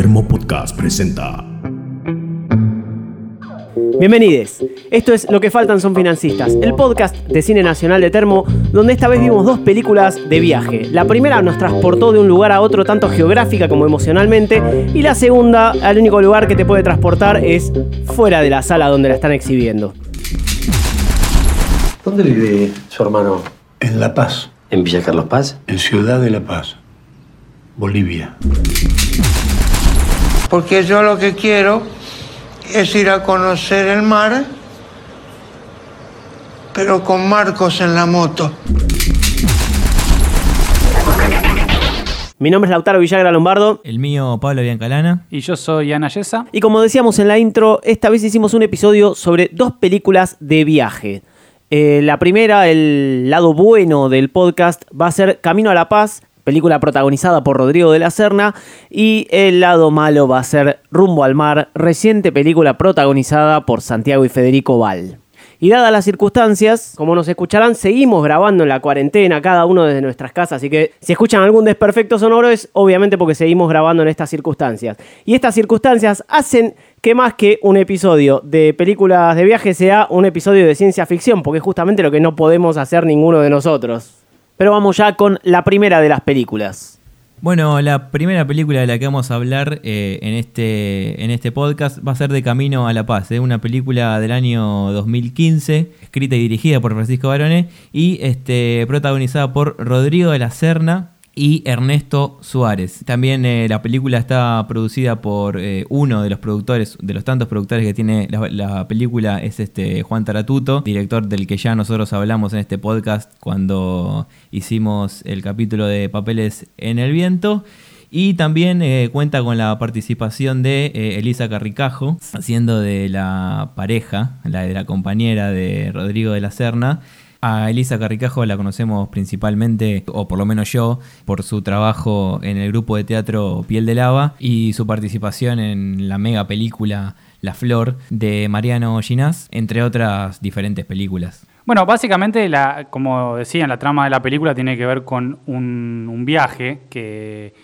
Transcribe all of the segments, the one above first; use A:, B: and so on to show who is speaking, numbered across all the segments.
A: Termo Podcast presenta.
B: Bienvenidos. Esto es Lo que faltan son financistas, el podcast de cine nacional de Termo, donde esta vez vimos dos películas de viaje. La primera nos transportó de un lugar a otro tanto geográfica como emocionalmente, y la segunda, al único lugar que te puede transportar es fuera de la sala donde la están exhibiendo.
C: ¿Dónde vive su hermano?
D: En La Paz,
C: ¿En Villa Carlos Paz?
D: en Ciudad de La Paz, Bolivia.
E: Porque yo lo que quiero es ir a conocer el mar, pero con Marcos en la moto.
B: Mi nombre es Lautaro Villagra Lombardo.
F: El mío, Pablo Biancalana.
G: Y yo soy Ana Yesa.
B: Y como decíamos en la intro, esta vez hicimos un episodio sobre dos películas de viaje. Eh, la primera, el lado bueno del podcast, va a ser Camino a la Paz, película protagonizada por Rodrigo de la Serna. Y el lado malo va a ser Rumbo al Mar, reciente película protagonizada por Santiago y Federico Val. Y dadas las circunstancias, como nos escucharán, seguimos grabando en la cuarentena, cada uno desde nuestras casas. Así que si escuchan algún desperfecto sonoro es obviamente porque seguimos grabando en estas circunstancias. Y estas circunstancias hacen que más que un episodio de películas de viaje sea un episodio de ciencia ficción, porque es justamente lo que no podemos hacer ninguno de nosotros. Pero vamos ya con la primera de las películas.
F: Bueno, la primera película de la que vamos a hablar eh, en, este, en este podcast va a ser De Camino a la Paz, ¿eh? una película del año 2015, escrita y dirigida por Francisco Barone y este, protagonizada por Rodrigo de la Serna y Ernesto Suárez. También eh, la película está producida por eh, uno de los productores, de los tantos productores que tiene la, la película, es este Juan Taratuto, director del que ya nosotros hablamos en este podcast cuando hicimos el capítulo de Papeles en el Viento. Y también eh, cuenta con la participación de Elisa Carricajo, haciendo de la pareja, la de la compañera de Rodrigo de la Serna. A Elisa Carricajo la conocemos principalmente, o por lo menos yo, por su trabajo en el grupo de teatro Piel de Lava y su participación en la mega película La Flor de Mariano Ginás, entre otras diferentes películas.
G: Bueno, básicamente, la, como decía, la trama de la película tiene que ver con un, viaje que,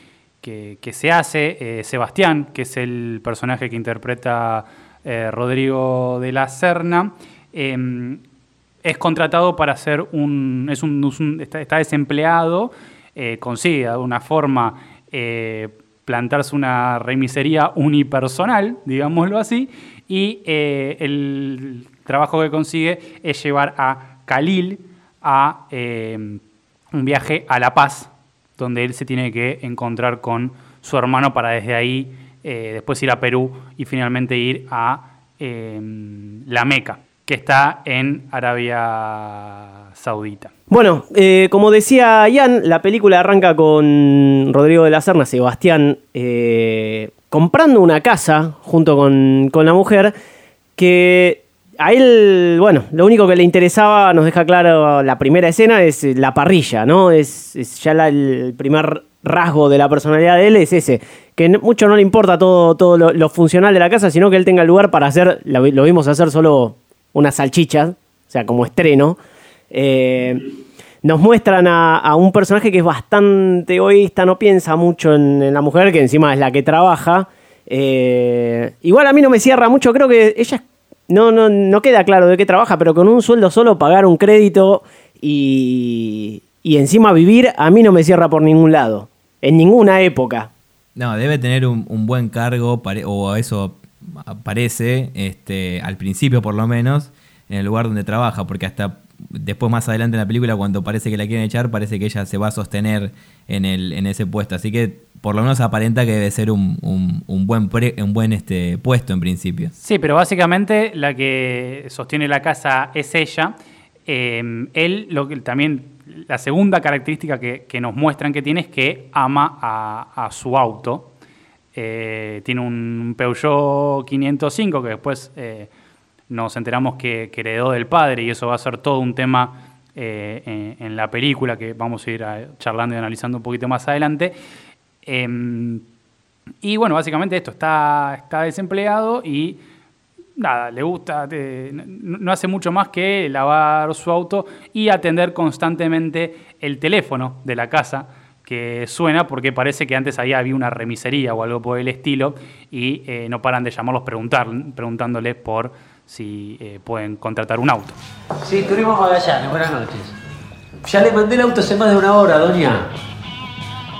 G: que, se hace. eh, Sebastián, que es el personaje que interpreta eh, Rodrigo de la Serna, eh, es contratado para hacer un. Es un, es un- está, desempleado, eh, consigue de alguna forma eh, plantarse una remisería unipersonal, digámoslo así, y eh, el trabajo que consigue es llevar a Khalil a un viaje a La Paz, donde él se tiene que encontrar con su hermano para desde ahí después ir a Perú y finalmente ir a La Meca, que está en Arabia Saudita.
B: Bueno, eh, como decía Ian, la película arranca con Rodrigo de la Serna, Sebastián, eh, comprando una casa junto con, con la mujer que a él, bueno, lo único que le interesaba, nos deja claro la primera escena, es la parrilla, ¿no? Es, ya el primer rasgo de la personalidad de él es ese, que mucho no le importa todo, todo lo, funcional de la casa, sino que él tenga lugar para hacer, lo, lo vimos hacer solo unas salchichas, o sea, como estreno. Eh, nos muestran a, un personaje que es bastante egoísta, no piensa mucho en, la mujer, que encima es la que trabaja. Eh, igual a mí no me cierra mucho, creo que ella no, no, no queda claro de qué trabaja, pero con un sueldo solo pagar un crédito y, y encima vivir, a mí no me cierra por ningún lado, en ninguna época.
F: No, debe tener un, un buen cargo, o eso parece, este, al principio por lo menos, en el lugar donde trabaja, porque hasta después más adelante en la película, cuando parece que la quieren echar, parece que ella se va a sostener en, el, en ese puesto. Así que por lo menos aparenta que debe ser un, un- buen, pre- un buen este, puesto en principio.
G: Sí, pero básicamente la que sostiene la casa es ella. Eh, él, lo que también, la segunda característica que, que nos muestran que tiene es que ama a su auto. Eh, tiene un Peugeot 505 que después eh, nos enteramos que, heredó del padre y eso va a ser todo un tema eh, en, la película que vamos a ir charlando y analizando un poquito más adelante. Em, y bueno, básicamente esto, está, está desempleado y nada, le gusta, no hace mucho más que lavar su auto y atender constantemente el teléfono de la casa, que suena porque parece que antes ahí había una remisería o algo por el estilo y eh, no paran de llamarlos preguntar, preguntándole por si eh, pueden contratar un auto.
C: Sí, Turismo Magallanes, buenas noches. Ya le mandé el auto hace más de una hora, doña.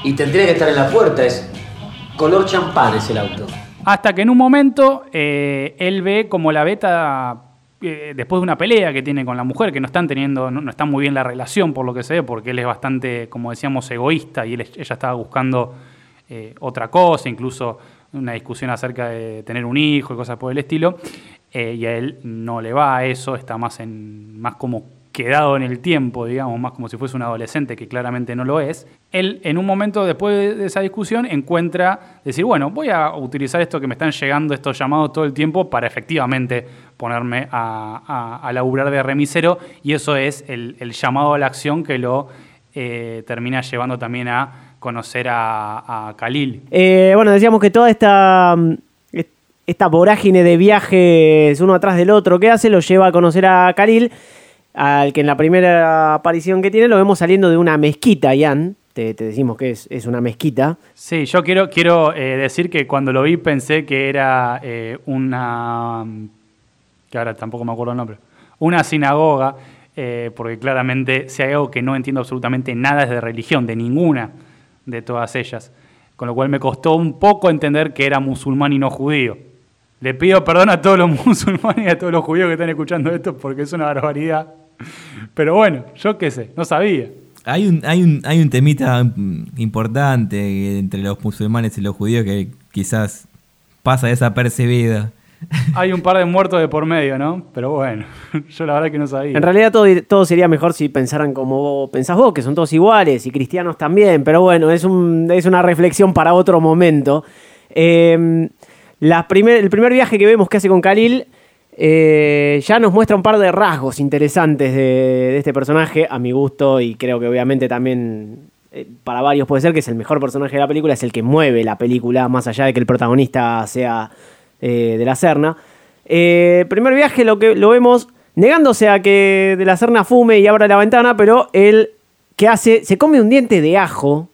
C: Y tendría que estar en la puerta, es color champán es el auto.
G: Hasta que en un momento eh, él ve como la beta, después de una pelea que tiene con la mujer, que no están teniendo, no, no está muy bien la relación por lo que se ve, porque él es bastante, como decíamos, egoísta y él, ella estaba buscando eh, otra cosa, incluso una discusión acerca de tener un hijo y cosas por el estilo, eh, y a él no le va a eso, está más, en, más como quedado en el tiempo, digamos, más como si fuese un adolescente, que claramente no lo es, él en un momento después de esa discusión encuentra decir, bueno, voy a utilizar esto que me están llegando, estos llamados todo el tiempo, para efectivamente ponerme a, a, laburar de remisero, y eso es el, llamado a la acción que lo eh, termina llevando también a conocer a, a Khalil.
B: Eh, bueno, decíamos que toda esta, est- esta vorágine de viajes uno atrás del otro que hace lo lleva a conocer a Khalil, al que en la primera aparición que tiene lo vemos saliendo de una mezquita, Ian. Te, decimos que es, una mezquita.
G: Sí, yo quiero, quiero eh, decir que cuando lo vi pensé que era eh, una. que ahora tampoco me acuerdo el nombre. Una sinagoga, eh, porque claramente si hay algo que no entiendo absolutamente nada es de religión, de ninguna de todas ellas. Con lo cual me costó un poco entender que era musulmán y no judío. Le pido perdón a todos los musulmanes y a todos los judíos que están escuchando esto porque es una barbaridad. Pero bueno, yo qué sé, no sabía.
F: Hay un, hay un, hay un temita mm, importante entre los musulmanes y los judíos que quizás pasa desapercibido.
G: Hay un par de muertos de por medio, ¿no? Pero bueno, yo la verdad que no sabía.
B: En realidad todo, todo sería mejor si pensaran como vos pensás vos, que son todos iguales y cristianos también, pero bueno, es, un, es una reflexión para otro momento. Eh, la primer- el primer viaje que vemos que hace con Khalil eh, ya nos muestra un par de rasgos interesantes de, este personaje, a mi gusto, y creo que obviamente también eh, para varios puede ser que es el mejor personaje de la película, es el que mueve la película, más allá de que el protagonista sea eh, de la Serna. Primer viaje lo que lo vemos negándose a que de la Serna fume y abra la ventana, pero él, ¿qué hace? Se come un diente de ajo.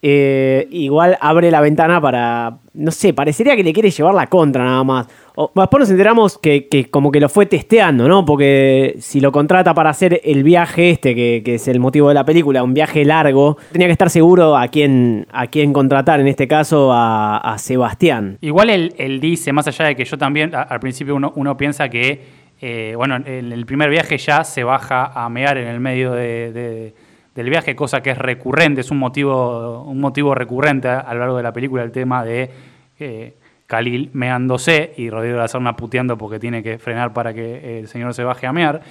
B: Eh, igual abre la ventana para. No sé, parecería que le quiere llevar la contra nada más. O, después nos enteramos que, que como que lo fue testeando, ¿no? Porque si lo contrata para hacer el viaje este, que, que es el motivo de la película, un viaje largo, tenía que estar seguro a quién, a quién contratar, en este caso a, Sebastián.
G: Igual él, él dice, más allá de que yo también, al principio uno, uno piensa que, eh, bueno, en el primer viaje ya se baja a mear en el medio de- del viaje, cosa que es recurrente, es un motivo, un motivo recurrente a, lo largo de la película, el tema de eh, Khalil meándose y Rodrigo de la Serna puteando porque tiene que frenar para que el señor se baje a mear.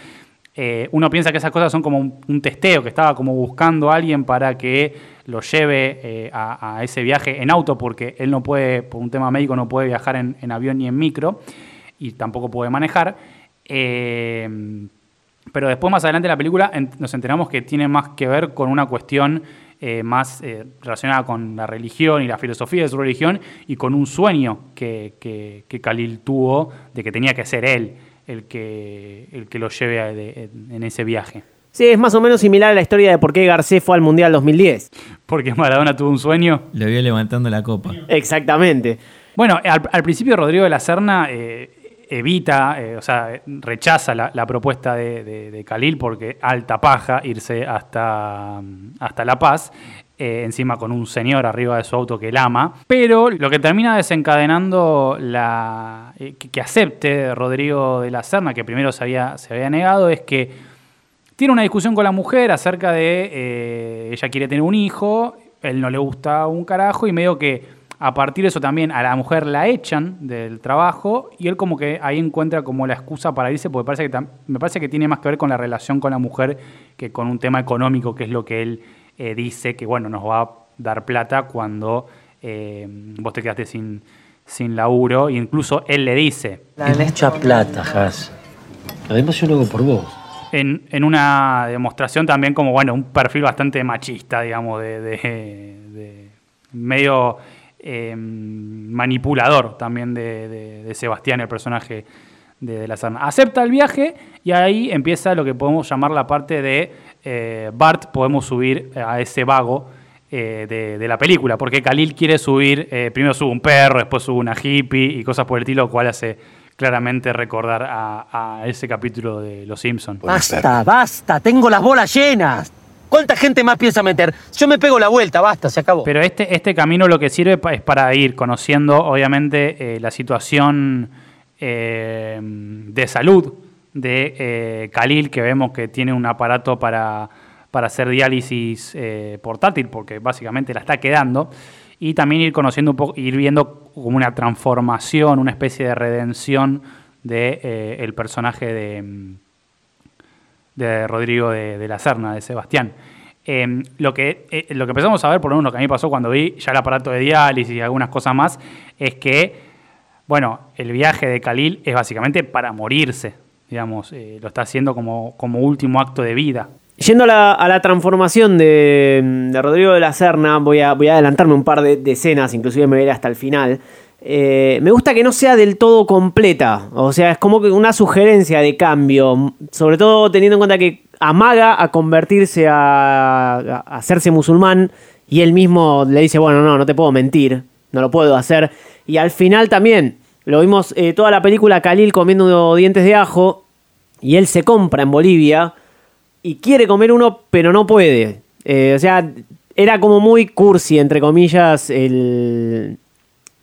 G: Eh, uno piensa que esas cosas son como un, testeo, que estaba como buscando a alguien para que lo lleve eh, a, ese viaje en auto, porque él no puede, por un tema médico, no puede viajar en, avión ni en micro, y tampoco puede manejar. Eh, pero después, más adelante en la película, en- nos enteramos que tiene más que ver con una cuestión eh, más eh, relacionada con la religión y la filosofía de su religión y con un sueño que, que, que Khalil tuvo de que tenía que ser él el que, el que lo lleve a- de- en ese viaje.
B: Sí, es más o menos similar a la historia de por qué Garcés fue al Mundial 2010.
G: Porque Maradona tuvo un sueño.
F: Lo vio levantando la copa.
B: Exactamente.
G: Bueno, al, al principio Rodrigo de la Serna eh, evita, eh, o sea, rechaza la, propuesta de, de- Khalil porque alta paja irse hasta, hasta La Paz, eh, encima con un señor arriba de su auto que él ama. Pero lo que termina desencadenando la, eh, que, acepte Rodrigo de la Serna, que primero se había, se había negado, es que tiene una discusión con la mujer acerca de ella quiere tener un hijo, él no le gusta un carajo y medio que a partir de eso también a la mujer la echan del trabajo y él como que ahí encuentra como la excusa para irse porque parece que tam- me parece que tiene más que ver con la relación con la mujer que con un tema económico que es lo que él eh, dice que bueno nos va a dar plata cuando eh, vos te quedaste sin, sin laburo incluso él le dice
C: Es mucha plata, Has. Además yo lo hago por vos.
G: en, en una demostración también como, bueno, un perfil bastante machista, digamos, de, de- de medio eh, manipulador también de, Sebastián, el personaje de, la Serna. Acepta el viaje y ahí empieza lo que podemos llamar la parte de eh, Bart, podemos subir a ese vago eh, de, de la película, porque Khalil quiere subir, eh, primero sube un perro, después sube una hippie y cosas por el estilo, lo cual hace claramente recordar a, a ese capítulo de Los Simpsons.
H: Basta, basta, tengo las bolas llenas. ¿Cuánta gente más piensa meter? Yo me pego la vuelta, basta, se acabó.
G: Pero este, este camino lo que sirve es para ir conociendo, obviamente, eh, la situación eh, de salud de eh, Khalil, que vemos que tiene un aparato para, para hacer diálisis portátil, porque básicamente la está quedando. Y también ir conociendo un poco, ir viendo como una transformación, una especie de redención de eh, el personaje de, mm, de Rodrigo de, de la Serna, de Sebastián. Eh, lo, que, eh, lo que empezamos a ver, por lo menos lo que a mí pasó cuando vi ya el aparato de diálisis y algunas cosas más, es que, bueno, el viaje de Khalil es básicamente para morirse, digamos, eh, lo está haciendo como, como último acto de vida.
B: Yendo a la, a la transformación de, de Rodrigo de la Serna, voy a, voy a adelantarme un par de, de escenas, inclusive me voy a ir hasta el final. Eh, me gusta que no sea del todo completa, o sea, es como que una sugerencia de cambio, sobre todo teniendo en cuenta que amaga a convertirse a, hacerse musulmán y él mismo le dice, bueno, no, no te puedo mentir, no lo puedo hacer. Y al final también, lo vimos eh, toda la película Khalil comiendo dientes de ajo y él se compra en Bolivia y quiere comer uno, pero no puede. Eh, o sea, era como muy cursi, entre comillas, el...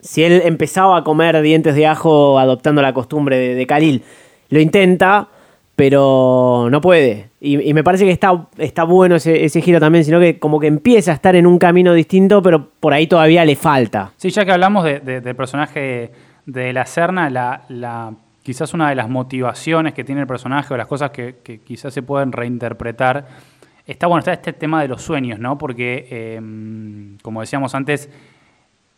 B: Si él empezaba a comer dientes de ajo adoptando la costumbre de, de Khalil, lo intenta, pero no puede. Y, me parece que está, está bueno ese, giro también, sino que como que empieza a estar en un camino distinto, pero por ahí todavía le falta.
G: Sí, ya que hablamos de- de- del personaje de la Serna, quizás una de las motivaciones que tiene el personaje o las cosas que, que quizás se pueden reinterpretar, está bueno, está este tema de los sueños, ¿no? Porque, eh, como decíamos antes,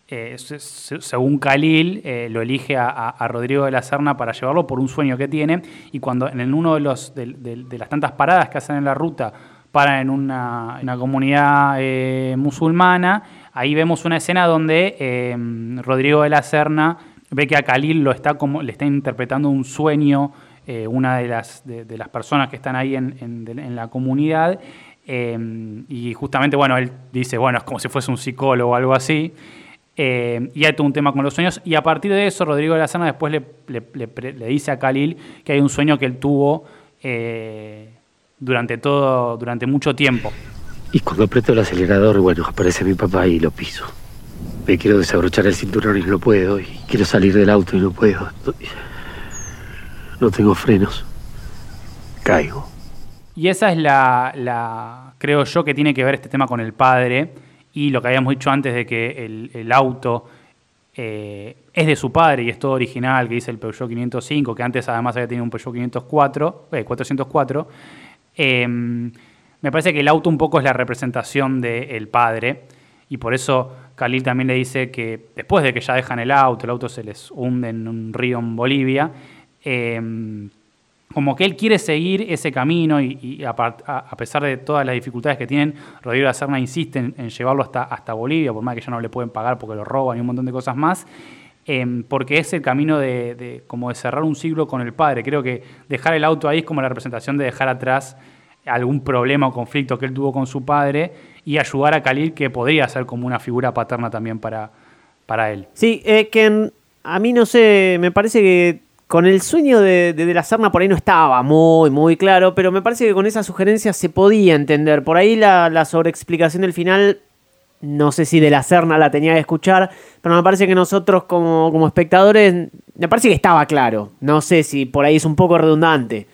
G: eh, se- se- según Khalil, eh, lo elige a, Rodrigo de la Serna para llevarlo por un sueño que tiene. Y cuando en uno de, los, de, las tantas paradas que hacen en la ruta, para en una, comunidad eh, musulmana, ahí vemos una escena donde Rodrigo de la Serna ve que a Khalil lo está como, le está interpretando un sueño, una de las, personas que están ahí en, en- la comunidad. y justamente, bueno, él dice, bueno, es como si fuese un psicólogo o algo así. Eh, y hay todo un tema con los sueños. Y a partir de eso, Rodrigo de la Serna después le, le- le pre- le dice a Khalil que hay un sueño que él tuvo eh, durante todo, durante mucho tiempo.
I: Y cuando aprieto el acelerador, bueno, aparece mi papá y lo piso. Me quiero desabrochar el cinturón y no puedo. Y quiero salir del auto y no puedo. Estoy- No tengo frenos. Caigo.
G: Y esa es la, la- creo yo, que tiene que ver este tema con el padre y lo que habíamos dicho antes de que el, el auto eh, es de su padre y es todo original, que dice el Peugeot 505, que antes además había tenido un Peugeot 504, eh, 404. Eh, me parece que el auto un poco es la representación del padre y por eso Khalil también le dice que después de que ya dejan el auto, el auto se les hunde en un río en Bolivia, eh, como que él quiere seguir ese camino y, a, pesar de todas las dificultades que tienen, Rodrigo de Serna insiste en, llevarlo hasta, Bolivia, por más que ya no le pueden pagar porque lo roban y un montón de cosas más, em, porque es el camino de, como de cerrar un siglo con el padre. Creo que dejar el auto ahí es como la representación de dejar atrás algún problema o conflicto que él tuvo con su padre y ayudar a Khalil, que podría ser como una figura paterna también para, para él.
B: Sí, eh, que a mí no sé, me parece que con el sueño de, de, la Serna por ahí no estaba muy, muy claro, pero me parece que con esa sugerencia se podía entender. Por ahí la, la sobreexplicación del final, no sé si de la Serna la tenía que escuchar, pero me parece que nosotros como, como espectadores, me parece que estaba claro. No sé si por ahí es un poco redundante.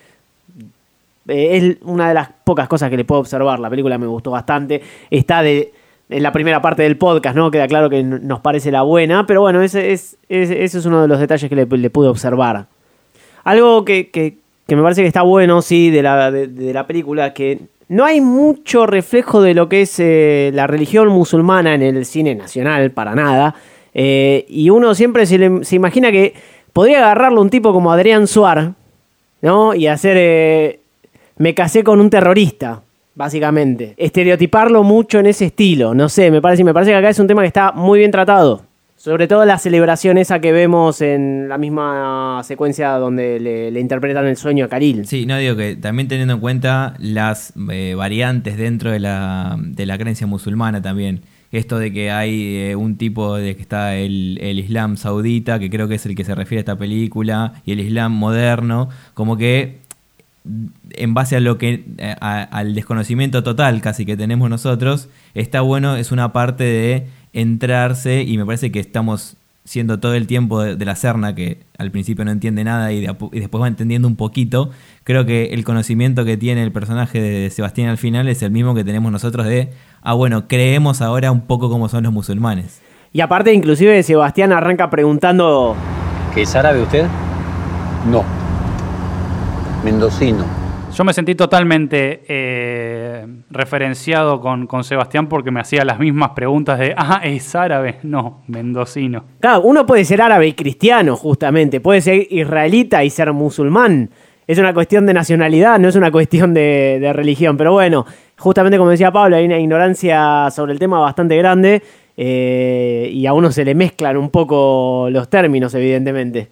B: Eh, es una de las pocas cosas que le puedo observar. La película me gustó bastante. Está de, en la primera parte del podcast, ¿no? Queda claro que nos parece la buena. Pero bueno, ese es, ese, es uno de los detalles que le, pude observar. Algo que, que- me parece que está bueno, sí, de la, de, de la película, que no hay mucho reflejo de lo que es eh, la religión musulmana en el cine nacional, para nada. Eh, y uno siempre se, se imagina que podría agarrarlo un tipo como Adrián Suar, ¿no? Y hacer... eh, me casé con un terrorista, básicamente. Estereotiparlo mucho en ese estilo, no sé, me parece, me parece que acá es un tema que está muy bien tratado. Sobre todo la celebración esa que vemos en la misma secuencia donde le, interpretan el sueño a Karil.
F: Sí, no digo que también teniendo en cuenta las eh, variantes dentro de la, de la creencia musulmana también. Esto de que hay eh, un tipo de que está el, el Islam saudita, que creo que es el que se refiere a esta película, y el Islam moderno, como que en base a lo que eh, a- al desconocimiento total casi que tenemos nosotros, está bueno, es una parte de entrarse y me parece que estamos siendo todo el tiempo de, de la Serna, que al principio no entiende nada de y después va entendiendo un poquito, creo que el conocimiento que tiene el personaje de Sebastián al final es el mismo que tenemos nosotros de, ah bueno, creemos ahora un poco como son los musulmanes.
B: Y aparte, inclusive, Sebastián arranca preguntando,
C: ¿Que es árabe usted?
E: No. Mendocino.
G: Yo me sentí totalmente eh, referenciado con, con Sebastián porque me hacía las mismas preguntas de, ah, ¿es árabe? No, mendocino.
B: claro, uno puede ser árabe y cristiano, justamente, puede ser israelita y ser musulmán. Es una cuestión de nacionalidad, no es una cuestión de, de religión. Pero bueno, justamente como decía Pablo, hay una ignorancia sobre el tema bastante grande eh, y a uno se le mezclan un poco los términos, evidentemente.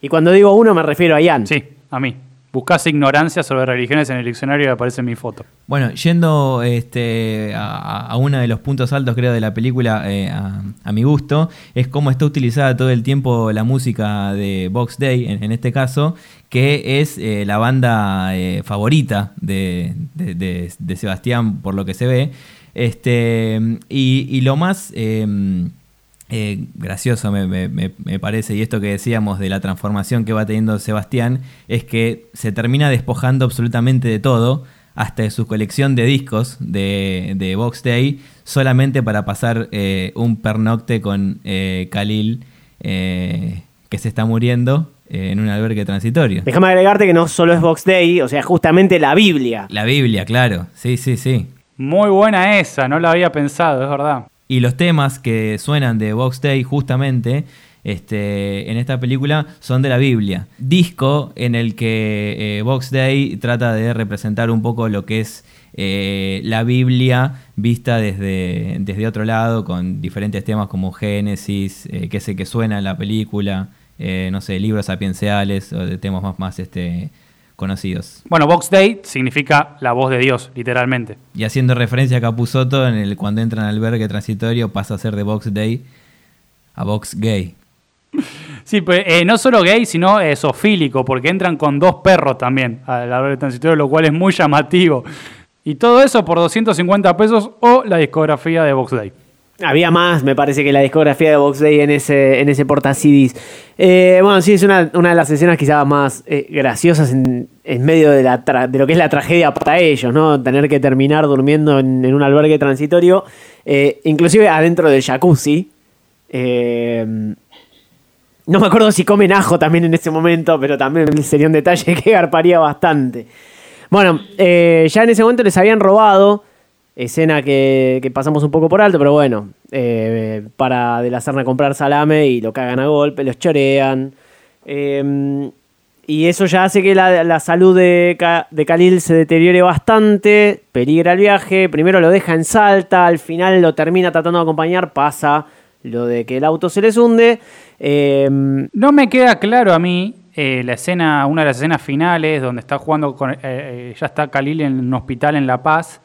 B: Y cuando digo uno me refiero a Ian.
G: Sí, a mí. Buscás ignorancia sobre religiones en el diccionario y aparece mi foto.
F: Bueno, yendo este, a, uno de los puntos altos, creo, de la película, eh, a, mi gusto, es cómo está utilizada todo el tiempo la música de Box Day, en, este caso, que es eh, la banda eh, favorita de, de- de- Sebastián, por lo que se ve. Este, y, y lo más eh, gracioso me, me- me- me parece, y esto que decíamos de la transformación que va teniendo Sebastián, es que se termina despojando absolutamente de todo, hasta de su colección de discos de, de Box Day, solamente para pasar eh, un pernocte con eh, Khalil, eh, que se está muriendo eh, en un albergue transitorio.
B: Déjame agregarte que no solo es Box Day, o sea, justamente la Biblia.
F: La Biblia, claro, sí, sí, sí.
G: Muy buena esa, no la había pensado, es verdad.
F: Y los temas que suenan de Box Day justamente este, en esta película son de la Biblia. Disco en el que eh, Box Day trata de representar un poco lo que es eh, la Biblia vista desde, desde otro lado, con diferentes temas como Génesis, eh, que es el que suena en la película, eh, no sé, libros sapienciales o de temas más, más este, conocidos.
G: Bueno, Box Day significa la voz de Dios, literalmente.
F: Y haciendo referencia a Capuzoto, en el, cuando entra en albergue transitorio pasa a ser de Box Day a Box Gay.
G: Sí, pues eh, no solo gay, sino eh, zoofílico, porque entran con dos perros también al albergue transitorio, lo cual es muy llamativo. Y todo eso por 250 pesos o la discografía de Box Day.
B: Había más, me parece que la discografía de Box Day en ese, en ese porta CDs. Eh, bueno, sí, es una, una de las escenas quizás más eh, graciosas en, en medio de, la de lo que es la tragedia para ellos, ¿no? Tener que terminar durmiendo en, un albergue transitorio, eh, inclusive adentro del jacuzzi. Eh, no me acuerdo si comen ajo también en ese momento, pero también sería un detalle que garparía bastante. Bueno, ya en ese momento les habían robado, escena que, pasamos un poco por alto, pero bueno, eh, para de la Serna comprar salame y lo cagan a golpe, los chorean. eh, y eso ya hace que la, salud de, de Khalil se deteriore bastante, peligra el viaje, primero lo deja en Salta, al final lo termina tratando de acompañar, pasa lo de que el auto se les hunde. eh,
G: No me queda claro a mí eh, la escena, una de las escenas finales donde está jugando con, eh, ya está Khalil en un hospital en La Paz,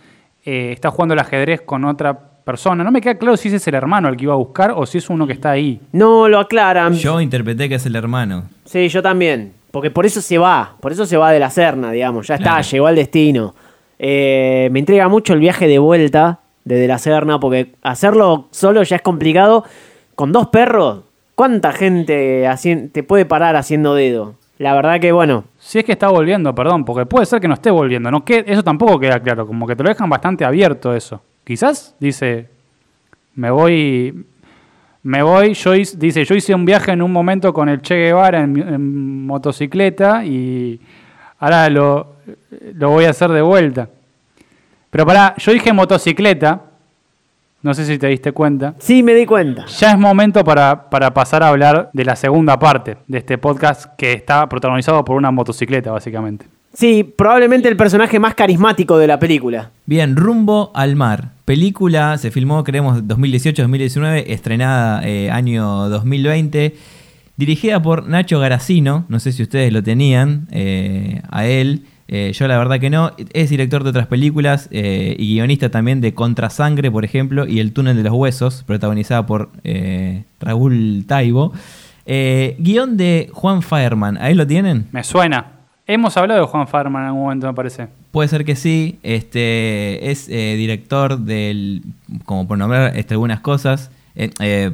G: eh, está jugando el ajedrez con otra persona. No me queda claro si ese es el hermano al que iba a buscar o si es uno que está ahí.
B: no lo aclaran.
F: Yo interpreté que es el hermano.
B: Sí, yo también. Porque por eso se va. Por eso se va de la Serna, digamos. Ya está,
F: Claro.
B: llegó al destino. Eh, me intriga mucho el viaje de vuelta de De la Serna. Porque hacerlo solo ya es complicado. Con dos perros, ¿cuánta gente te puede parar haciendo dedo? La verdad que, bueno,
G: Si es que está volviendo, perdón, porque puede ser que no esté volviendo. No que, eso tampoco queda claro, como que te lo dejan bastante abierto eso. Quizás dice, me voy, me voy, yo dice, yo hice un viaje en un momento con el Che Guevara en motocicleta y ahora lo, lo voy a hacer de vuelta. Pero pará, yo dije motocicleta, no sé si te diste cuenta.
B: sí me di cuenta.
G: Ya es momento para, para pasar a hablar de la segunda parte de este podcast que está protagonizado por una motocicleta, básicamente.
B: Sí, probablemente el personaje más carismático de la película.
F: Bien, Rumbo al Mar. Película, se filmó, creemos, 2018-2019, estrenada eh, año 2020. Dirigida por Nacho Garacino, no sé si ustedes lo tenían, eh, a él. Eh, yo la verdad que no. Es director de otras películas eh, y guionista también de Contrasangre, por ejemplo, y El túnel de los huesos, protagonizada por eh, Raúl Taibo. Guión de Juan Fireman, ¿ahí lo tienen?
G: Me suena. Hemos hablado de Juan Farman en algún momento, me parece.
F: Puede ser que sí. Este es director del, como por nombrar este, algunas cosas,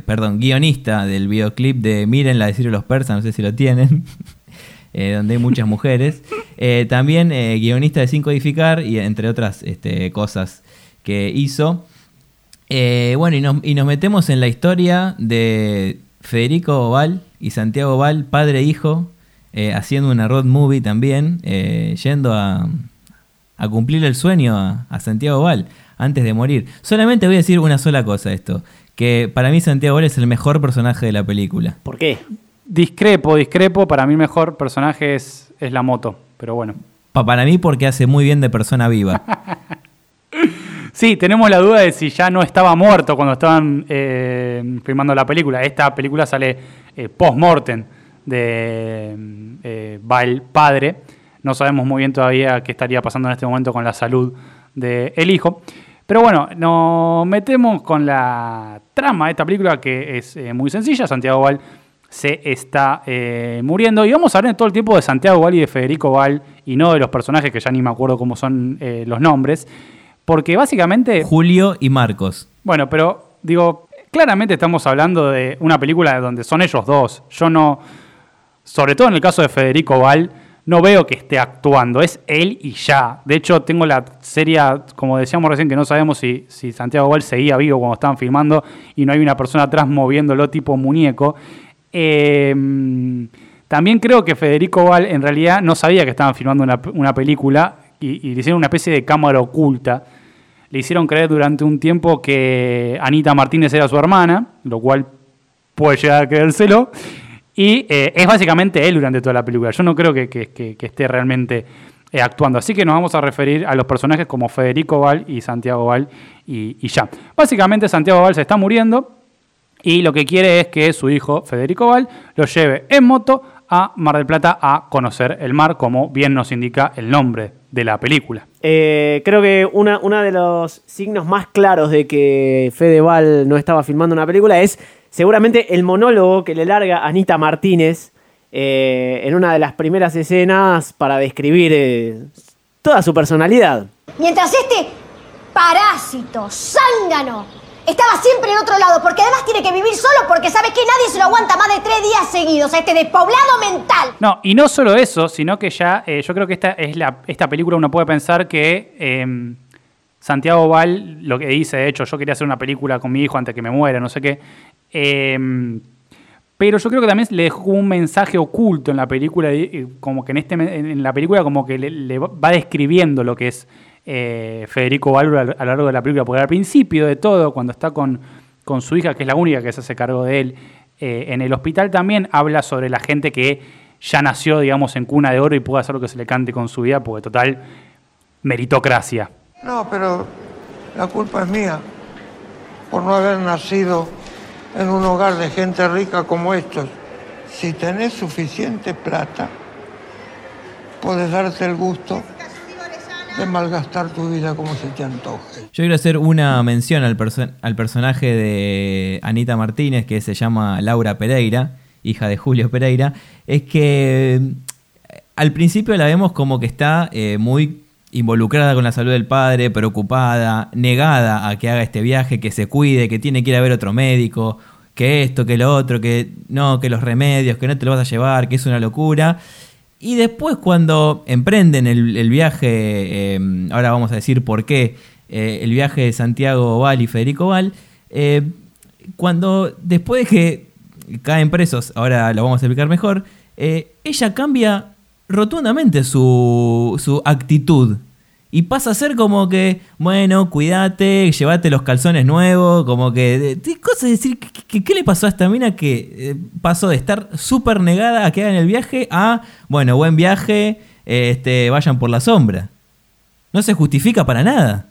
F: perdón, guionista del videoclip de Miren la de los persas, no sé si lo tienen, eh, donde hay muchas mujeres. Eh, también eh, guionista de Sin Codificar y entre otras este, cosas que hizo. Eh, bueno, y nos, y nos metemos en la historia de Federico Oval y Santiago Oval, padre e hijo, eh, haciendo una road movie también, eh, yendo a, a cumplir el sueño a, a Santiago Oval antes de morir. Solamente voy a decir una sola cosa esto, que para mí Santiago Oval es el mejor personaje de la película.
B: ¿Por qué?
G: Discrepo, discrepo. Para mí el mejor personaje es, es la moto. Pero bueno.
F: Pa- para mí porque hace muy bien de persona viva.
G: Sí, tenemos la duda de si ya no estaba muerto cuando estaban eh, filmando la película. Esta película sale eh, post-mortem de eh, Val padre. No sabemos muy bien todavía qué estaría pasando en este momento con la salud del hijo. Pero bueno, nos metemos con la trama de esta película que es eh, muy sencilla. Santiago Val se está eh, muriendo. Y vamos a hablar todo el tiempo de Santiago Val y de Federico Val y no de los personajes que ya ni me acuerdo cómo son eh, los nombres. Porque básicamente...
F: Julio y Marcos.
G: Bueno, pero digo, claramente estamos hablando de una película donde son ellos dos. Yo no, sobre todo en el caso de Federico Val, no veo que esté actuando, es él y ya. De hecho, tengo la serie, como decíamos recién, que no sabemos si, si Santiago Val seguía vivo cuando estaban filmando y no hay una persona atrás moviéndolo tipo muñeco. Eh, también creo que Federico Val en realidad no sabía que estaban filmando una, película y, le hicieron una especie de cámara oculta le hicieron creer durante un tiempo que Anita Martínez era su hermana, lo cual puede llegar a creérselo. Y eh, es básicamente él durante toda la película. Yo no creo que esté realmente eh, actuando. Así que nos vamos a referir a los personajes como Federico Val y Santiago Val y, y ya. Básicamente Santiago Val se está muriendo y lo que quiere es que su hijo Federico Val lo lleve en moto a Mar del Plata a conocer el mar, como bien nos indica el nombre de la película.
B: Eh, creo que una, uno de los signos más claros de que Fedeval no estaba filmando una película es seguramente el monólogo que le larga Anita Martínez eh, en una de las primeras escenas para describir eh, toda su personalidad.
J: Mientras este parásito, zángano, estaba siempre en otro lado, porque además tiene que vivir solo porque sabe que nadie se lo aguanta más de tres días seguidos, a este despoblado mental.
G: No, y no solo eso, sino que ya eh, yo creo que esta es la, esta película uno puede pensar que eh, Santiago Val lo que dice, de hecho, yo quería hacer una película con mi hijo antes que me muera, no sé qué. eh, pero yo creo que también le dejó un mensaje oculto en la película, y como que en, este, en la película como que le va describiendo lo que es eh, Federico Val a, lo largo de la película, porque al principio de todo, cuando está con, con su hija, que es la única que se hace cargo de él, eh, en el hospital también habla sobre la gente que ya nació, digamos, en cuna de oro y puede hacer lo que se le cante con su vida, porque total, meritocracia.
E: No, pero la culpa es mía por no haber nacido en un hogar de gente rica como estos. Si tenés suficiente plata, puedes darte el gusto de malgastar tu vida como se te antoje.
F: Yo quiero hacer una mención al, perso- al personaje de Anita Martínez, que se llama Laura Pereira, hija de Julio Pereira. Es que eh, al principio la vemos como que está eh, muy involucrada con la salud del padre, preocupada, negada a que haga este viaje, que se cuide, que tiene que ir a ver otro médico, que esto, que lo otro, que no, que los remedios, que no te lo vas a llevar, que es una locura. Y después cuando emprenden el, viaje, eh, ahora vamos a decir por qué, eh, el viaje de Santiago Val y Federico Val, eh, cuando después de que caen presos, ahora lo vamos a explicar mejor, eh, ella cambia rotundamente su, su actitud. Y pasa a ser como que, bueno, cuídate, llévate los calzones nuevos, como que... cosas de decir, ¿qué, qué- le pasó a esta mina que eh, pasó de estar súper negada a que hagan el viaje a, bueno, buen viaje, este, vayan por la sombra. No se justifica para nada.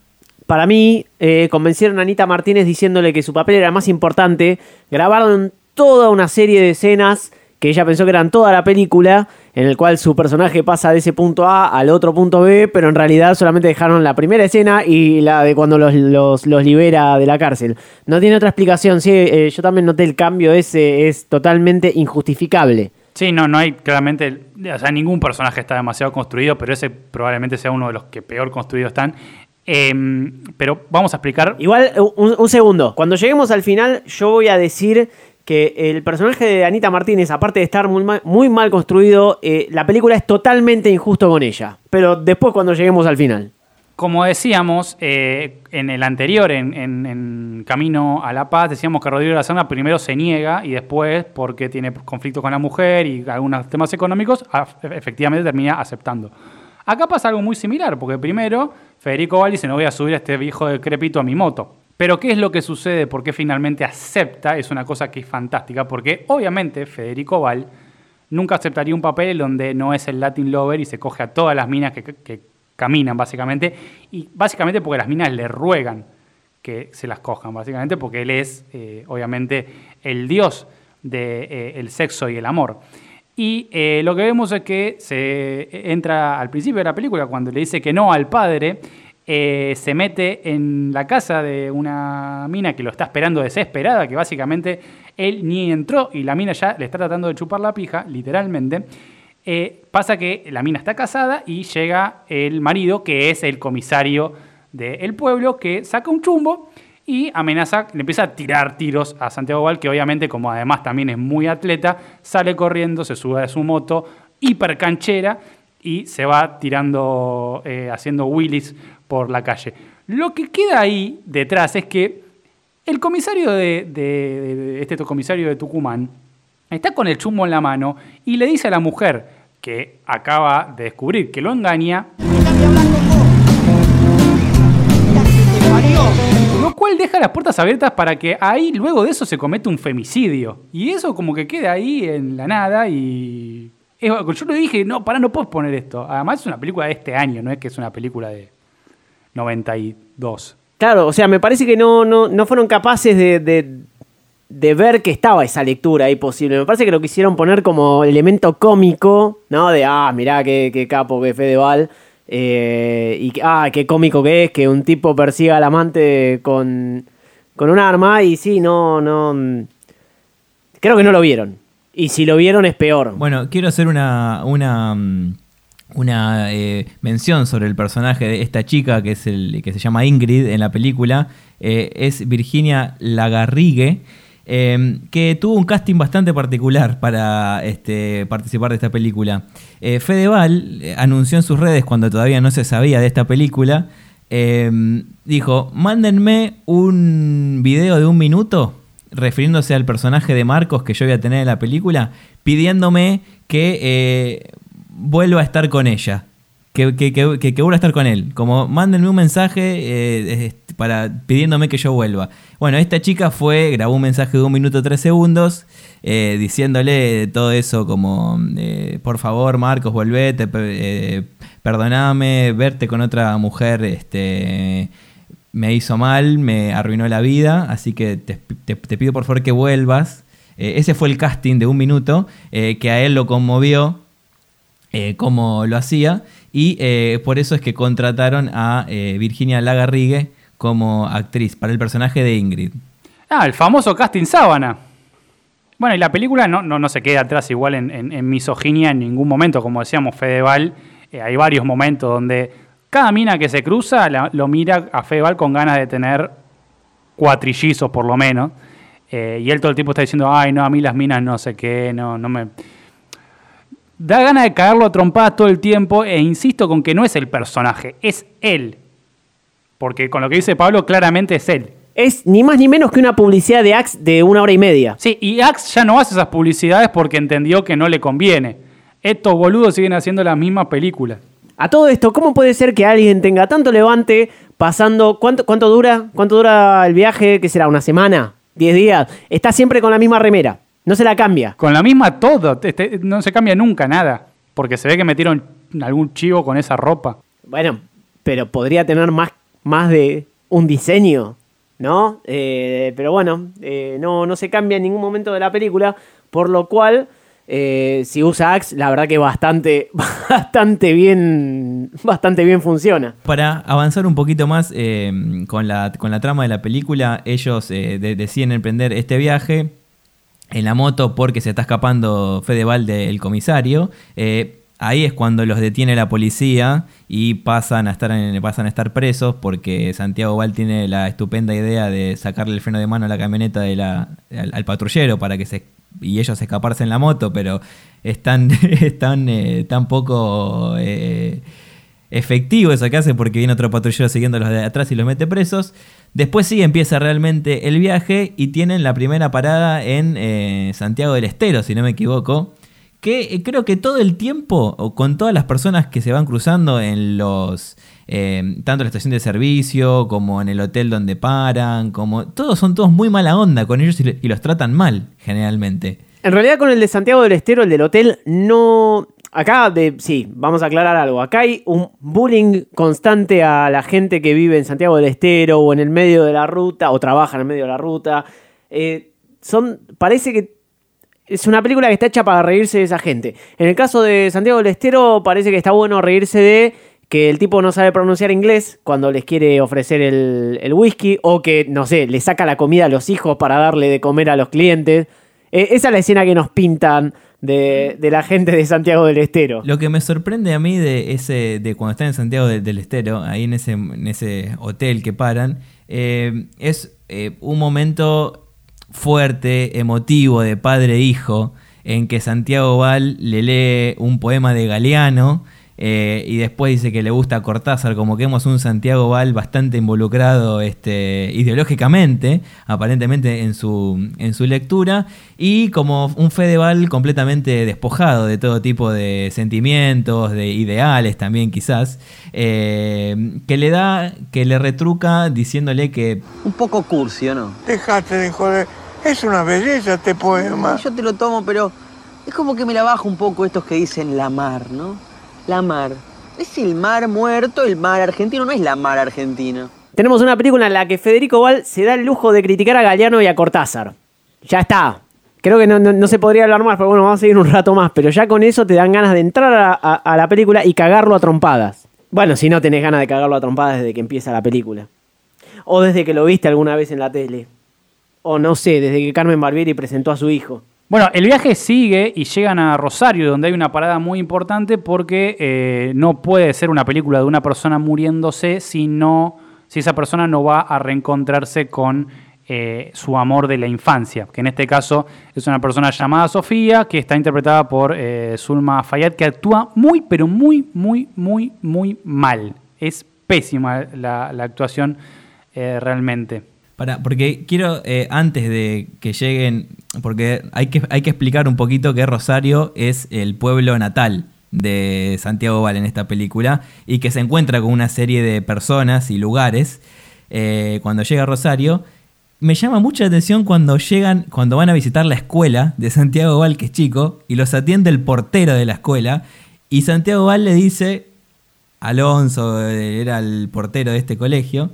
B: Para mí, eh, convencieron a Anita Martínez diciéndole que su papel era más importante. Grabaron toda una serie de escenas que ella pensó que eran toda la película, en el cual su personaje pasa de ese punto A al otro punto B, pero en realidad solamente dejaron la primera escena y la de cuando los, los- los libera de la cárcel. No tiene otra explicación, sí, eh, yo también noté el cambio ese, es totalmente injustificable.
G: Sí, no, no hay claramente, o sea, ningún personaje está demasiado construido, pero ese probablemente sea uno de los que peor construidos están. Em, pero vamos a explicar.
B: Igual, eh, un, un segundo. Cuando lleguemos al final, yo voy a decir que el personaje de Anita Martínez, aparte de estar muy mal, construido, eh, la película es totalmente injusto con ella. Pero después, cuando lleguemos al final.
G: Como decíamos eh, en el anterior, en, Camino a la Paz, decíamos que Rodrigo de la Serna primero se niega y después, porque tiene conflicto con la mujer y algunos temas económicos, efectivamente termina aceptando. Acá pasa algo muy similar, porque primero Federico Val dice, no voy a subir a este viejo decrépito a mi moto. Pero ¿qué es lo que sucede? ¿Por qué finalmente acepta? Es una cosa que es fantástica, porque obviamente Federico Val nunca aceptaría un papel donde no es el Latin Lover y se coge a todas las minas que, caminan, básicamente. Y básicamente porque las minas le ruegan que se las cojan, básicamente porque él es, eh, obviamente, el dios del sexo y el amor. Y eh, lo que vemos es que se entra al principio de la película, cuando le dice que no al padre, eh, se mete en la casa de una mina que lo está esperando desesperada, que básicamente él ni entró y la mina ya le está tratando de chupar la pija, literalmente. Eh, pasa que la mina está casada y llega el marido, que es el comisario del pueblo, que saca un chumbo y amenaza, le empieza a tirar tiros a Santiago Val, que obviamente, como además también es muy atleta, sale corriendo, se sube a su moto, hiper canchera, y se va tirando, eh, haciendo wheelies por la calle. Lo que queda ahí detrás es que el comisario de, este comisario de Tucumán está con el chumbo en la mano y le dice a la mujer que acaba de descubrir que lo engaña. Lo cual deja las puertas abiertas para que ahí luego de eso se cometa un femicidio. Y eso como que queda ahí en la nada y... Yo le dije, no, para, no puedes poner esto. Además es una película de este año, no es que es una película de 92.
B: Claro, o sea, me parece que no, no, no fueron capaces de, de- de ver que estaba esa lectura ahí posible. Me parece que lo quisieron poner como elemento cómico, ¿no? De, ah, mirá qué, qué capo que es Fedeval. eh, y que, ah, qué cómico que es que un tipo persiga al amante con, con un arma. Y sí, no, no. mm, Creo que no lo vieron. Y si lo vieron es peor.
F: Bueno, quiero hacer una, una, mm, una eh, mención sobre el personaje de esta chica que es el que se llama Ingrid en la película. Eh, es Virginia Lagarrigue, eh, que tuvo un casting bastante particular para este, participar de esta película. Eh, Fedeval anunció en sus redes cuando todavía no se sabía de esta película. eh, dijo, mándenme un video de un minuto refiriéndose al personaje de Marcos que yo voy a tener en la película, pidiéndome que vuelva a estar con ella. Que, que, que- vuelva a estar con él. Como mándenme un mensaje eh, para pidiéndome que yo vuelva. Bueno, esta chica fue, grabó un mensaje de un minuto tres segundos, eh, diciéndole todo eso como, eh, por favor, Marcos, volvete, pe- perdoname, verte con otra mujer, este me hizo mal, me arruinó la vida, así que te, pido por favor que vuelvas. Ese fue el casting de un minuto, que a él lo conmovió eh, cómo lo hacía, y eh, por eso es que contrataron a eh, Virginia Lagarrigue como actriz para el personaje de Ingrid.
G: Ah, el famoso casting sábana. Bueno, y la película no, no, no se queda atrás igual en, misoginia en ningún momento. Como decíamos, Fedeval, eh, hay varios momentos donde cada mina que se cruza la- lo mira a Fedeval con ganas de tener cuatrillizos por lo menos. Y él todo el tiempo está diciendo, ay, no, a mí las minas no sé qué, no, no me... Da ganas de cagarlo a trompadas todo el tiempo e insisto con que no es el personaje, es él. Porque con lo que dice Pablo, claramente es él.
B: Es ni más ni menos que una publicidad de Axe de una hora y media.
G: Sí, y Axe ya no hace esas publicidades porque entendió que no le conviene. Estos boludos siguen haciendo las mismas películas.
B: A todo esto, ¿cómo puede ser que alguien tenga tanto levante pasando... ¿Cuánto, cuánto dura? ¿Cuánto dura el viaje? ¿Qué será? ¿Una semana? ¿Diez días? Está siempre con la misma remera. No se la cambia.
G: Con la misma todo, este, no se cambia nunca nada. Porque se ve que metieron algún chivo con esa ropa.
B: Bueno, pero podría tener más, más de un diseño, ¿no? Eh, pero bueno, eh, no, no se cambia en ningún momento de la película, por lo cual, eh, si usa Axe, la verdad que bastante, bastante bien, bastante bien funciona.
F: Para avanzar un poquito más eh, con, la, con la trama de la película, ellos eh, de- deciden emprender este viaje en la moto porque se está escapando Fedeval del comisario. Eh, ahí es cuando los detiene la policía y pasan a estar en- pasan a estar presos porque Santiago Val tiene la estupenda idea de sacarle el freno de mano a la camioneta de la, al, patrullero para que se y ellos escaparse en la moto, pero es eh, tan poco eh, efectivo eso que hace porque viene otro patrullero siguiéndolos de atrás y los mete presos. Después sí empieza realmente el viaje y tienen la primera parada en eh, Santiago del Estero, si no me equivoco. Que eh, creo que todo el tiempo, o con todas las personas que se van cruzando en los. eh, tanto en la estación de servicio, como en el hotel donde paran, como. Todos son todos muy mala onda con ellos y, los tratan mal, generalmente.
B: En realidad con el de Santiago del Estero, el del hotel, no... Acá, de, sí, vamos a aclarar algo. Acá hay un bullying constante a la gente que vive en Santiago del Estero o en el medio de la ruta o trabaja en el medio de la ruta. Eh, son, parece que es una película que está hecha para reírse de esa gente. En el caso de Santiago del Estero, parece que está bueno reírse de que el tipo no sabe pronunciar inglés cuando les quiere ofrecer el, el whisky o que, no sé, le saca la comida a los hijos para darle de comer a los clientes. Eh, esa es la escena que nos pintan de, de la gente de Santiago del Estero.
F: Lo que me sorprende a mí de ese, de cuando están en Santiago de- del Estero, ahí en ese, en ese hotel que paran, eh, es eh, un momento fuerte, emotivo de padre e hijo, en que Santiago Val le lee un poema de Galeano eh, y después dice que le gusta a Cortázar, como que vemos un Santiago Val bastante involucrado este, ideológicamente, aparentemente en su, en su lectura, y como un Fedeval completamente despojado de todo tipo de sentimientos, de ideales también quizás, eh, que le da, que le retruca diciéndole que
K: Un poco cursi, ¿o no?
E: Dejate de joder. Es una belleza este poema.
K: Yo te lo tomo, pero es como que me la bajo un poco estos que dicen la mar, ¿no? La mar. Es el mar muerto, el mar argentino, no es la mar argentina.
B: Tenemos una película en la que Federico Val se da el lujo de criticar a Galeano y a Cortázar. Ya está. Creo que no, se podría hablar más, pero bueno, vamos a seguir un rato más. Pero ya con eso te dan ganas de entrar a, a- a la película y cagarlo a trompadas. Bueno, si no tenés ganas de cagarlo a trompadas desde que empieza la película. O desde que lo viste alguna vez en la tele. O no sé, desde que Carmen Barbieri presentó a su hijo.
G: Bueno, el viaje sigue y llegan a Rosario, donde hay una parada muy importante porque eh, no puede ser una película de una persona muriéndose si, no, si esa persona no va a reencontrarse con eh, su amor de la infancia, que en este caso es una persona llamada Sofía, que está interpretada por eh, Zulma Fayad, que actúa muy, pero muy, muy, muy, muy mal. Es pésima la, actuación eh, realmente.
F: Para, porque quiero, eh, antes de que lleguen, porque hay que, hay que explicar un poquito que Rosario es el pueblo natal de Santiago Val en esta película y que se encuentra con una serie de personas y lugares eh, cuando llega Rosario. Me llama mucha atención cuando llegan, cuando van a visitar la escuela de Santiago Val, que es chico, y los atiende el portero de la escuela, y Santiago Val le dice, Alonso eh, era el portero de este colegio,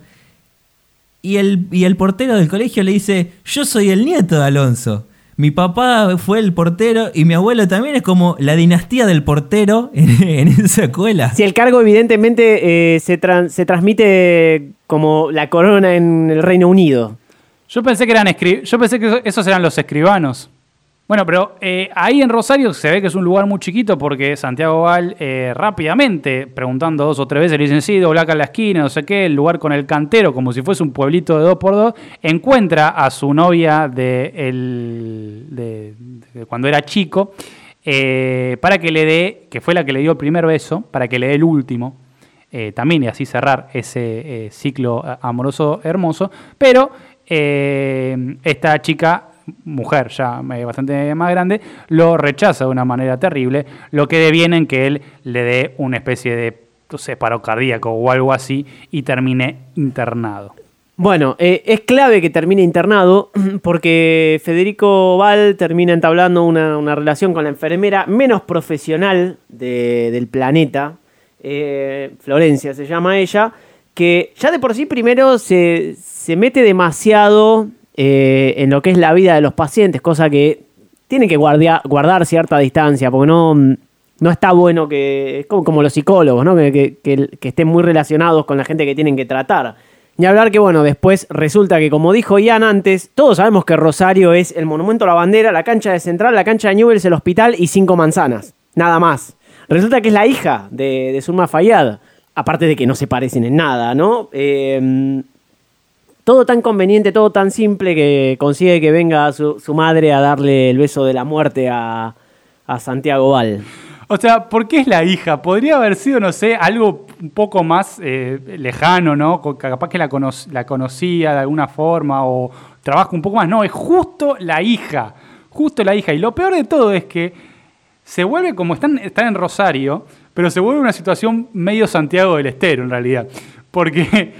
F: y el, y el portero del colegio le dice, yo soy el nieto de Alonso. Mi papá fue el portero y mi abuelo también es como la dinastía del portero en, en esa escuela.
B: Si el cargo evidentemente eh, se, se transmite como la corona en el Reino Unido.
G: Yo pensé que eran escri- yo pensé que eso- esos eran los escribanos. Bueno, pero eh, ahí en Rosario se ve que es un lugar muy chiquito porque Santiago Val eh, rápidamente, preguntando dos o tres veces, le dicen, sí, dobla acá en la esquina, no sé qué, el lugar con el cantero, como si fuese un pueblito de dos por dos, encuentra a su novia de, el- de- de cuando era chico eh, para que le dé, que fue la que le dio el primer beso, para que le dé el último, eh, también y así cerrar ese eh, ciclo amoroso hermoso, pero esta chica, mujer ya eh, bastante más grande, lo rechaza de una manera terrible, lo que deviene en que él le dé una especie de paro cardíaco o algo así y termine internado.
B: Bueno, eh, es clave que termine internado porque Federico Val termina entablando una, una relación con la enfermera menos profesional de- del planeta, eh, Florencia se llama ella, que ya de por sí primero se, se mete demasiado eh, en lo que es la vida de los pacientes, cosa que tiene que guardar cierta distancia, porque no, no está bueno que, como, como los psicólogos, ¿no? que- que estén muy relacionados con la gente que tienen que tratar. Ni hablar que, bueno, después resulta que, como dijo Ian antes, todos sabemos que Rosario es el Monumento a la Bandera, la cancha de Central, la cancha de Newell's, el hospital y cinco manzanas. Nada más. Resulta que es la hija de, de Zulma Fayad. Aparte de que no se parecen en nada, ¿no? Eh, todo tan conveniente, todo tan simple que consigue que venga su, madre a darle el beso de la muerte a, Santiago Val.
G: O sea, ¿por qué es la hija? Podría haber sido, no sé, algo un poco más eh, lejano, ¿no? Capaz que la, cono- la conocía de alguna forma o trabaja un poco más. No, es justo la hija. Justo la hija. Y lo peor de todo es que se vuelve como están, están en Rosario, pero se vuelve una situación medio Santiago del Estero en realidad. Porque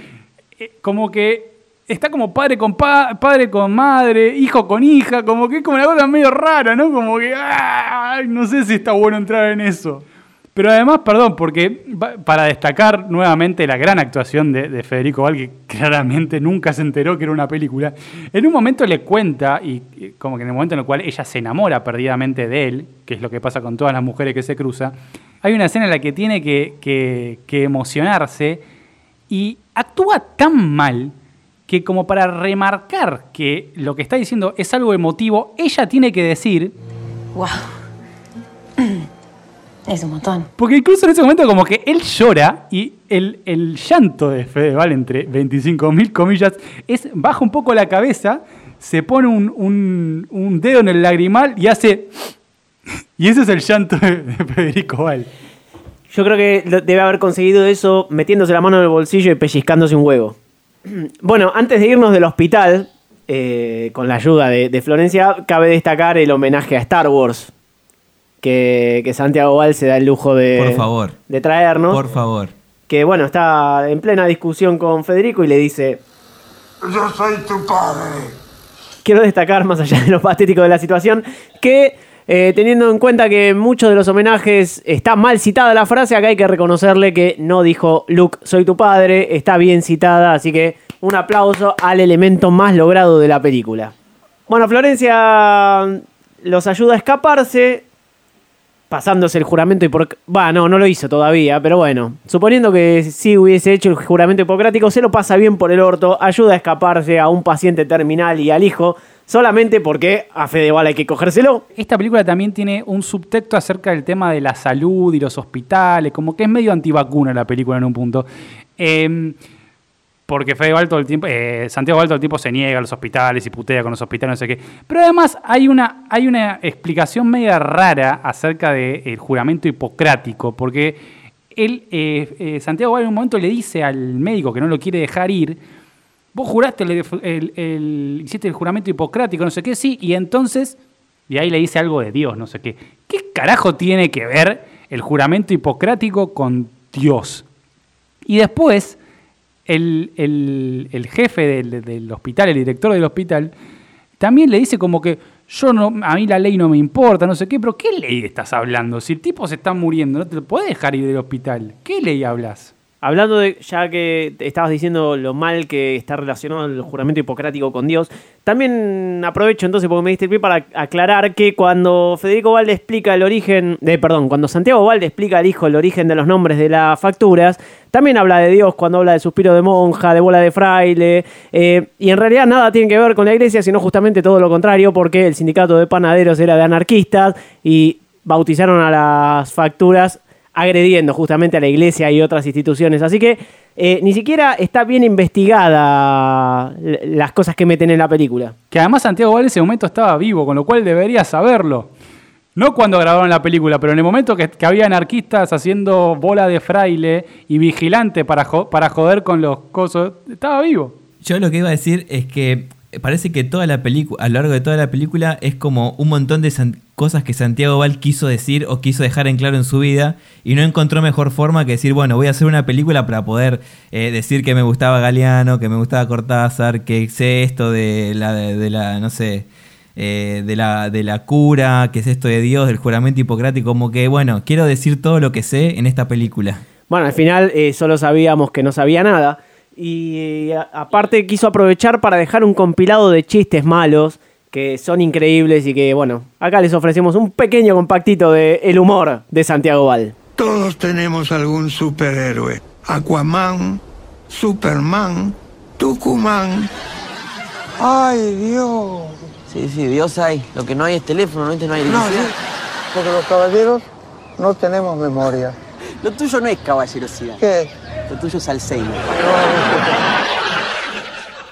G: eh, como que está como padre con pa- padre con madre, hijo con hija, como que es como una cosa medio rara, ¿no? Como que ay, no sé si está bueno entrar en eso. Pero además, perdón, porque para destacar nuevamente la gran actuación de, de Federico Val, que claramente nunca se enteró que era una película, en un momento le cuenta, y como que en el momento en el cual ella se enamora perdidamente de él, que es lo que pasa con todas las mujeres que se cruza, hay una escena en la que tiene que emocionarse y actúa tan mal que como para remarcar que lo que está diciendo es algo emotivo, ella tiene que decir,
L: Wow. Es un montón.
G: porque incluso en ese momento como que él llora y el, el llanto de Fedeval, entre 25.000 comillas, es baja un poco la cabeza, se pone un, un- un dedo en el lagrimal y hace... Y ese es el llanto de, de Federico Val.
B: Yo creo que debe haber conseguido eso metiéndose la mano en el bolsillo y pellizcándose un huevo. Bueno, antes de irnos del hospital, eh, con la ayuda de, de Florencia, cabe destacar el homenaje a Star Wars. Que, que Santiago Val se da el lujo de,
F: Por favor.
B: de traernos.
F: Por favor.
B: Que bueno, está en plena discusión con Federico y le dice:
E: Yo soy tu padre.
B: Quiero destacar, más allá de lo patético de la situación, que eh, teniendo en cuenta que en muchos de los homenajes está mal citada la frase, acá hay que reconocerle que no dijo Luke, soy tu padre, está bien citada, así que un aplauso al elemento más logrado de la película. Bueno, Florencia los ayuda a escaparse, pasándose el juramento hipocrático. Va, no lo hizo todavía, pero bueno, suponiendo que sí hubiese hecho el juramento hipocrático, se lo pasa bien por el orto, ayuda a escaparse a un paciente terminal y al hijo, solamente porque a Fedeval hay que cogérselo.
G: Esta película también tiene un subtexto acerca del tema de la salud y los hospitales, como que es medio antivacuna la película en un punto. Eh, porque Fede Val todo el tiempo, eh, Santiago Val todo el tiempo se niega a los hospitales y putea con los hospitales, no sé qué. Pero además hay una, hay una explicación media rara acerca del juramento hipocrático, porque él, eh, eh, Santiago Val en un momento le dice al médico que no lo quiere dejar ir, vos juraste, el, hiciste el juramento hipocrático, no sé qué, sí, y entonces, y ahí le dice algo de Dios, no sé qué. ¿Qué carajo tiene que ver el juramento hipocrático con Dios? Y después, el, el- jefe del, del hospital, el director del hospital, también le dice como que yo no, a mí la ley no me importa, no sé qué, pero ¿qué ley estás hablando? Si el tipo se está muriendo, no te puedes dejar ir del hospital. ¿Qué ley hablas?
B: Hablando de, ya que estabas diciendo lo mal que está relacionado el juramento hipocrático con Dios, también aprovecho entonces porque me diste el pie para aclarar que cuando Federico Valde explica el origen, de, perdón, cuando Santiago Valde explica al hijo el origen de los nombres de las facturas, también habla de Dios cuando habla de suspiro de monja, de bola de fraile, eh, y en realidad nada tiene que ver con la iglesia, sino justamente todo lo contrario, porque el sindicato de panaderos era de anarquistas y bautizaron a las facturas agrediendo justamente a la iglesia y otras instituciones. Así que eh, ni siquiera está bien investigada las cosas que meten en la película.
G: Que además Santiago Val en ese momento estaba vivo, con lo cual debería saberlo. No cuando grabaron la película, pero en el momento que, que había anarquistas haciendo bola de fraile y vigilante para, jo- para joder con los cosos, estaba vivo.
F: Yo lo que iba a decir es que parece que toda la película, a lo largo de toda la película, es como un montón de cosas que Santiago Val quiso decir o quiso dejar en claro en su vida y no encontró mejor forma que decir, bueno, voy a hacer una película para poder eh, decir que me gustaba Galeano, que me gustaba Cortázar, que sé esto de la, de, la no sé, eh, de, la, de la cura, que es esto de Dios, del juramento hipocrático, como que, bueno, quiero decir todo lo que sé en esta película.
B: Bueno, al final eh, solo sabíamos que no sabía nada. Y eh, aparte quiso aprovechar para dejar un compilado de chistes malos que son increíbles y que, bueno, acá les ofrecemos un pequeño compactito de el humor de Santiago Val.
E: Todos tenemos algún superhéroe. Aquaman, Superman, Tucumán. ¡Ay, Dios!
K: Sí, sí, Dios hay. Lo que no hay es teléfono, no, no hay
E: No, sí, porque los caballeros no tenemos memoria.
K: Lo tuyo no es caballerosidad.
E: ¿Qué?
K: Lo tuyo es Alzheimer.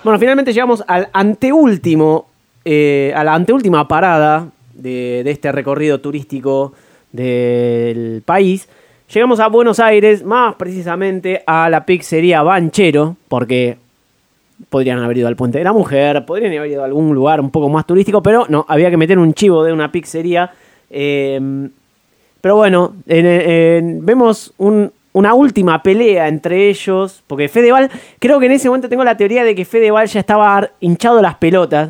B: Bueno, finalmente llegamos al anteúltimo, eh, a la anteúltima parada de, este recorrido turístico del país. Llegamos a Buenos Aires, más precisamente a la pizzería Banchero, porque podrían haber ido al Puente de la Mujer, podrían haber ido a algún lugar un poco más turístico, pero no, había que meter un chivo de una pizzería. eh, pero bueno, en- en- vemos un- una última pelea entre ellos, porque Fedeval, creo que en ese momento tengo la teoría de que Fedeval ya estaba hinchado las pelotas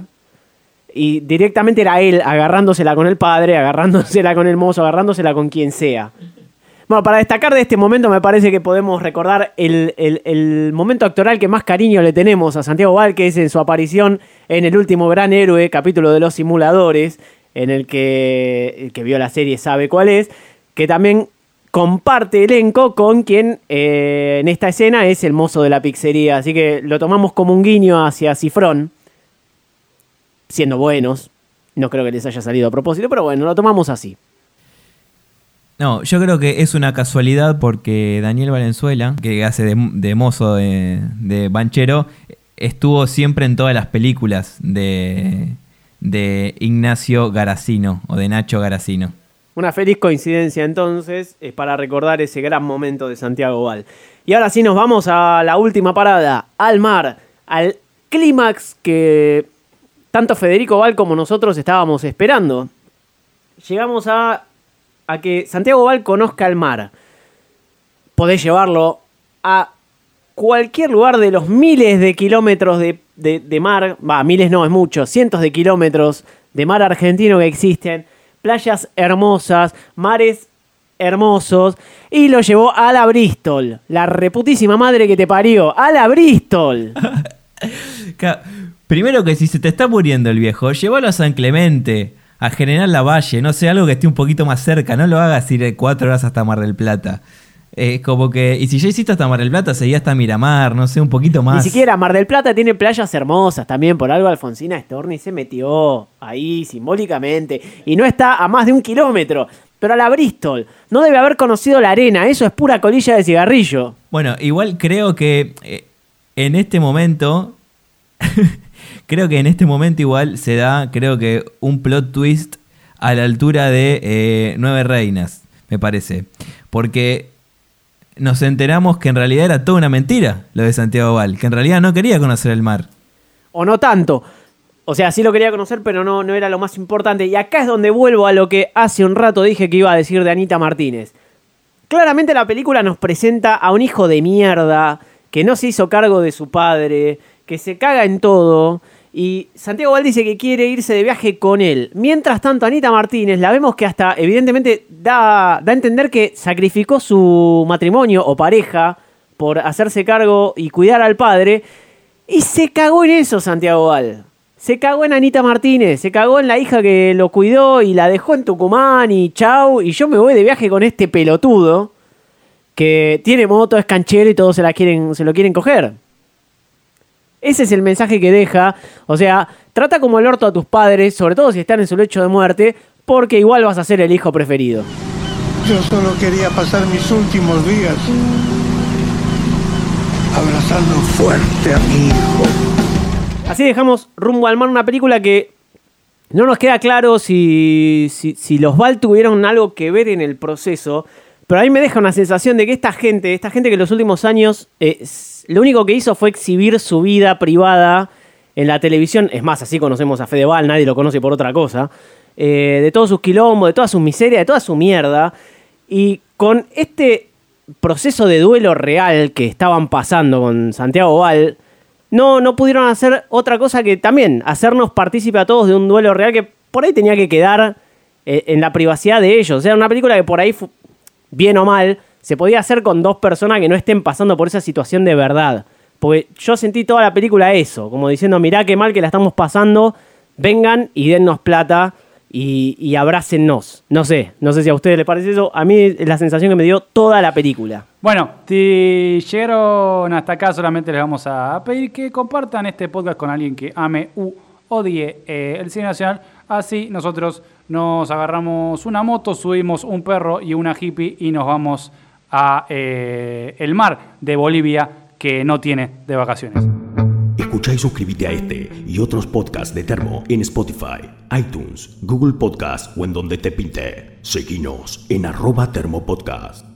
B: y directamente era él agarrándosela con el padre, agarrándosela con el mozo, agarrándosela con quien sea. Bueno, para destacar de este momento me parece que podemos recordar el- el momento actoral que más cariño le tenemos a Santiago Val, que es en su aparición en el último gran héroe, capítulo de los simuladores, en el que el que vio la serie sabe cuál es, que también comparte elenco con quien eh, en esta escena es el mozo de la pizzería. Así que lo tomamos como un guiño hacia Cifrón, siendo buenos. No creo que les haya salido a propósito, pero bueno, lo tomamos así.
F: No, yo creo que es una casualidad porque Daniel Valenzuela, que hace de, mozo de, de Banchero, estuvo siempre en todas las películas de, de Ignacio Garacino o de Nacho Garacino.
B: Una feliz coincidencia entonces es para recordar ese gran momento de Santiago Val. Y ahora sí nos vamos a la última parada, al mar, al clímax que tanto Federico Val como nosotros estábamos esperando. Llegamos a, a que Santiago Val conozca el mar. Podés llevarlo a cualquier lugar de los miles de kilómetros de, de- de mar, va, miles no, es mucho, cientos de kilómetros de mar argentino que existen, playas hermosas, mares hermosos, y lo llevó a la Bristol, la reputísima madre que te parió, a la Bristol.
F: Primero que si se te está muriendo el viejo, llévalo a San Clemente, a General Lavalle, no sé, algo que esté un poquito más cerca, no lo hagas ir cuatro horas hasta Mar del Plata. Es como que, y si ya hiciste hasta Mar del Plata, seguía hasta Miramar, no sé, un poquito
B: Ni
F: más.
B: siquiera Mar del Plata tiene playas hermosas también, por algo Alfonsina Storni se metió ahí simbólicamente y no está a más de un kilómetro. Pero a la Bristol no debe haber conocido la arena, eso es pura colilla de cigarrillo.
F: Bueno, igual creo que eh, en este momento, creo que en este momento igual se da, creo que un plot twist a la altura de eh, Nueve Reinas, me parece. Porque nos enteramos que en realidad era toda una mentira lo de Santiago Val, que en realidad no quería conocer el mar.
B: O no tanto. O sea, sí lo quería conocer, pero no, no era lo más importante. Y acá es donde vuelvo a lo que hace un rato dije que iba a decir de Anita Martínez. Claramente la película nos presenta a un hijo de mierda que no se hizo cargo de su padre, que se caga en todo. Y Santiago Val dice que quiere irse de viaje con él. Mientras tanto, Anita Martínez la vemos que hasta evidentemente da, da a entender que sacrificó su matrimonio o pareja por hacerse cargo y cuidar al padre. Y se cagó en eso Santiago Val. Se cagó en Anita Martínez, se cagó en la hija que lo cuidó y la dejó en Tucumán y chau. Y yo me voy de viaje con este pelotudo que tiene moto, es canchero y todos se, la quieren, se lo quieren coger. Ese es el mensaje que deja. O sea, trata como el orto a tus padres, sobre todo si están en su lecho de muerte, porque igual vas a ser el hijo preferido.
E: Yo solo quería pasar mis últimos días abrazando fuerte a mi hijo.
B: Así dejamos rumbo al mar una película que no nos queda claro si, si, si los Val tuvieron algo que ver en el proceso, pero a mí me deja una sensación de que esta gente, esta gente que en los últimos años eh, lo único que hizo fue exhibir su vida privada en la televisión, es más, así conocemos a Fedeval, nadie lo conoce por otra cosa, eh, de todos sus quilombos, de toda su miseria, de toda su mierda, y con este proceso de duelo real que estaban pasando con Santiago Val, no, no pudieron hacer otra cosa que también hacernos partícipe a todos de un duelo real que por ahí tenía que quedar eh, en la privacidad de ellos. O sea, una película que por ahí, bien o mal, se podía hacer con dos personas que no estén pasando por esa situación de verdad. Porque yo sentí toda la película eso, como diciendo, mirá qué mal que la estamos pasando, vengan y dennos plata y, y abrácennos. No sé, no sé si a ustedes les parece eso. A mí es la sensación que me dio toda la película.
G: Bueno, si llegaron hasta acá, solamente les vamos a pedir que compartan este podcast con alguien que ame u odie eh, el cine nacional. Así nosotros nos agarramos una moto, subimos un perro y una hippie y nos vamos a eh, el mar de Bolivia que no tiene de vacaciones.
A: Escucha y suscríbete a este y otros podcasts de Termo en Spotify, iTunes, Google Podcast o en donde te pinte. Seguinos en arroba termopodcast.